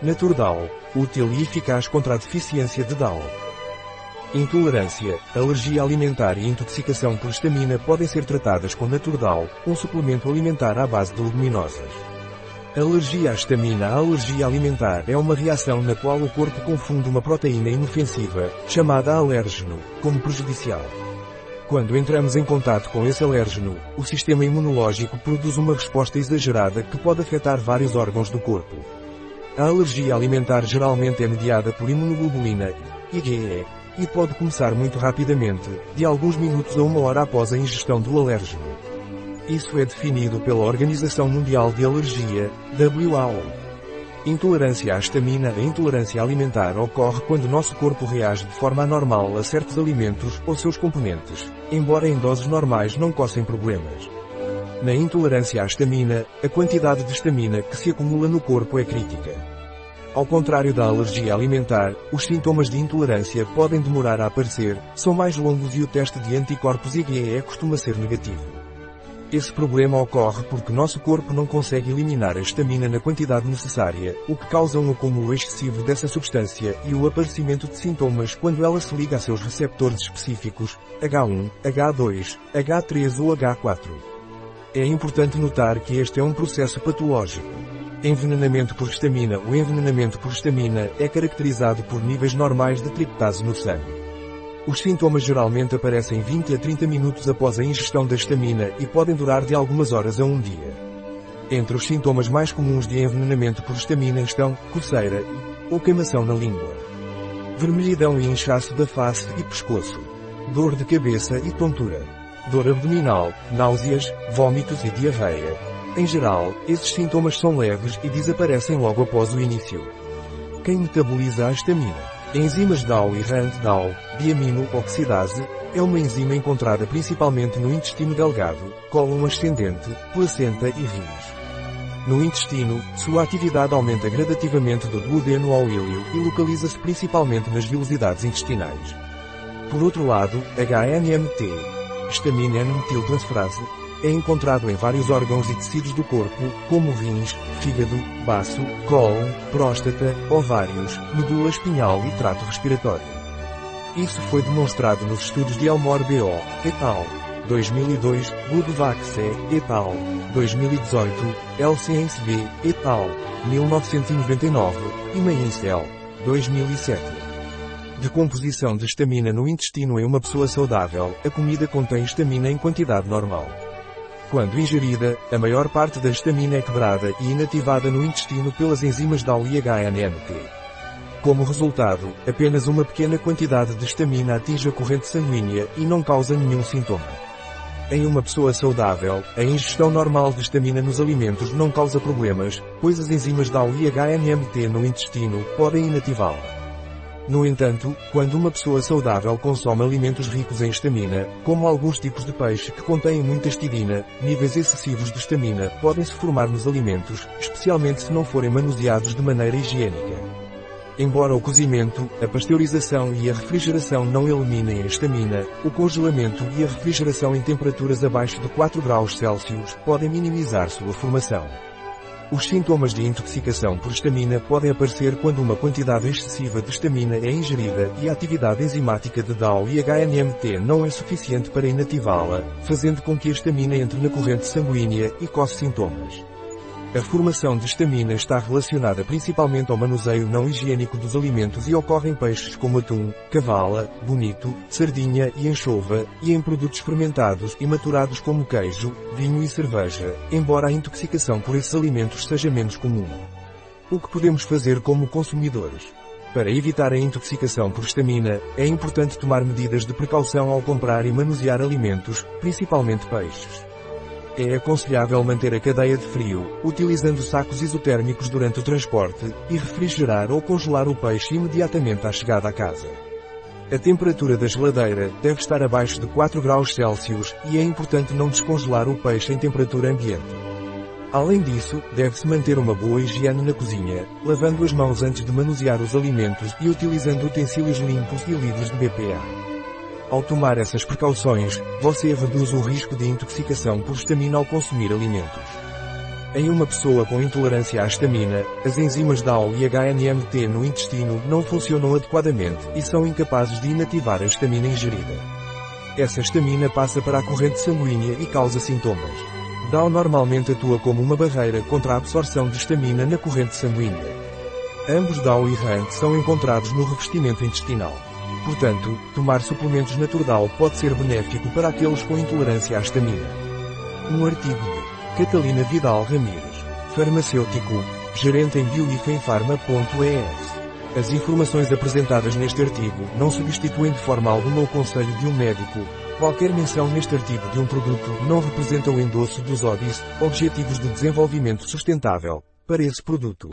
Naturdal, útil e eficaz contra a deficiência de DAO. Intolerância, alergia alimentar e intoxicação por histamina podem ser tratadas com Naturdal, um suplemento alimentar à base de leguminosas. Alergia à histamina A alergia alimentar é uma reação na qual o corpo confunde uma proteína inofensiva, chamada alérgeno, como prejudicial. Quando entramos em contato com esse alérgeno, o sistema imunológico produz uma resposta exagerada que pode afetar vários órgãos do corpo. A alergia alimentar geralmente é mediada por imunoglobulina, IgE, e pode começar muito rapidamente, de alguns minutos a uma hora após a ingestão do alérgeno. Isso é definido pela Organização Mundial de Alergia, WHO. Intolerância à histamina A intolerância alimentar ocorre quando nosso corpo reage de forma anormal a certos alimentos ou seus componentes, embora em doses normais não causem problemas. Na intolerância à histamina, a quantidade de histamina que se acumula no corpo é crítica. Ao contrário da alergia alimentar, os sintomas de intolerância podem demorar a aparecer, são mais longos e o teste de anticorpos IgE costuma ser negativo. Esse problema ocorre porque nosso corpo não consegue eliminar a histamina na quantidade necessária, o que causa um acúmulo excessivo dessa substância e o aparecimento de sintomas quando ela se liga a seus receptores específicos, H1, H2, H3 ou H4. É importante notar que este é um processo patológico. Envenenamento por histamina O envenenamento por histamina é caracterizado por níveis normais de triptase no sangue. Os sintomas geralmente aparecem 20 a 30 minutos após a ingestão da histamina e podem durar de algumas horas a um dia. Entre os sintomas mais comuns de envenenamento por histamina estão coceira ou queimação na língua, vermelhidão e inchaço da face e pescoço, dor de cabeça e tontura dor abdominal, náuseas, vômitos e diarreia. Em geral, esses sintomas são leves e desaparecem logo após o início. Quem metaboliza a histamina? Enzimas DAO e RAND-DAO, diamino-oxidase, é uma enzima encontrada principalmente no intestino delgado, cólon ascendente, placenta e rins. No intestino, sua atividade aumenta gradativamente do duodeno ao íleo e localiza-se principalmente nas vilosidades intestinais. Por outro lado, HNMT, Histamina N-metiltransferase, é encontrado em vários órgãos e tecidos do corpo, como rins, fígado, baço, cólon, próstata, ovários, medula espinhal e trato respiratório. Isso foi demonstrado nos estudos de Elmore B.O. et al. 2002, Budvac et al. 2018, L. B. et al. 1999, e Maincel, 2007. Decomposição de estamina no intestino em uma pessoa saudável, a comida contém estamina em quantidade normal. Quando ingerida, a maior parte da estamina é quebrada e inativada no intestino pelas enzimas DAO e. Como resultado, apenas uma pequena quantidade de estamina atinge a corrente sanguínea e não causa nenhum sintoma. Em uma pessoa saudável, a ingestão normal de estamina nos alimentos não causa problemas, pois as enzimas DAO e no intestino podem inativá-la. No entanto, quando uma pessoa saudável consome alimentos ricos em estamina, como alguns tipos de peixe que contêm muita estidina, níveis excessivos de estamina podem se formar nos alimentos, especialmente se não forem manuseados de maneira higiênica. Embora o cozimento, a pasteurização e a refrigeração não eliminem a estamina, o congelamento e a refrigeração em temperaturas abaixo de 4 graus Celsius podem minimizar sua formação. Os sintomas de intoxicação por estamina podem aparecer quando uma quantidade excessiva de estamina é ingerida e a atividade enzimática de DAO e HNMT não é suficiente para inativá-la, fazendo com que a estamina entre na corrente sanguínea e cause sintomas. A formação de estamina está relacionada principalmente ao manuseio não higiênico dos alimentos e ocorre em peixes como atum, cavala, bonito, sardinha e anchova, e em produtos fermentados e maturados como queijo, vinho e cerveja, embora a intoxicação por esses alimentos seja menos comum. O que podemos fazer como consumidores? Para evitar a intoxicação por estamina, é importante tomar medidas de precaução ao comprar e manusear alimentos, principalmente peixes. É aconselhável manter a cadeia de frio, utilizando sacos isotérmicos durante o transporte, e refrigerar ou congelar o peixe imediatamente à chegada à casa. A temperatura da geladeira deve estar abaixo de 4 graus Celsius e é importante não descongelar o peixe em temperatura ambiente. Além disso, deve-se manter uma boa higiene na cozinha, lavando as mãos antes de manusear os alimentos e utilizando utensílios limpos e livres de BPA. Ao tomar essas precauções, você reduz o risco de intoxicação por estamina ao consumir alimentos. Em uma pessoa com intolerância à estamina, as enzimas DAO e HNMT no intestino não funcionam adequadamente e são incapazes de inativar a estamina ingerida. Essa estamina passa para a corrente sanguínea e causa sintomas. DAO normalmente atua como uma barreira contra a absorção de estamina na corrente sanguínea. Ambos DAO e RANT são encontrados no revestimento intestinal. Portanto, tomar suplementos Naturdal pode ser benéfico para aqueles com intolerância à estamina. Um artigo de Catalina Vidal Ramírez, farmacêutico, gerente em bioifenfarma.es. As informações apresentadas neste artigo não substituem de forma alguma o conselho de um médico. Qualquer menção neste artigo de um produto não representa o endosso dos ODIs, Objetivos de Desenvolvimento Sustentável, para esse produto.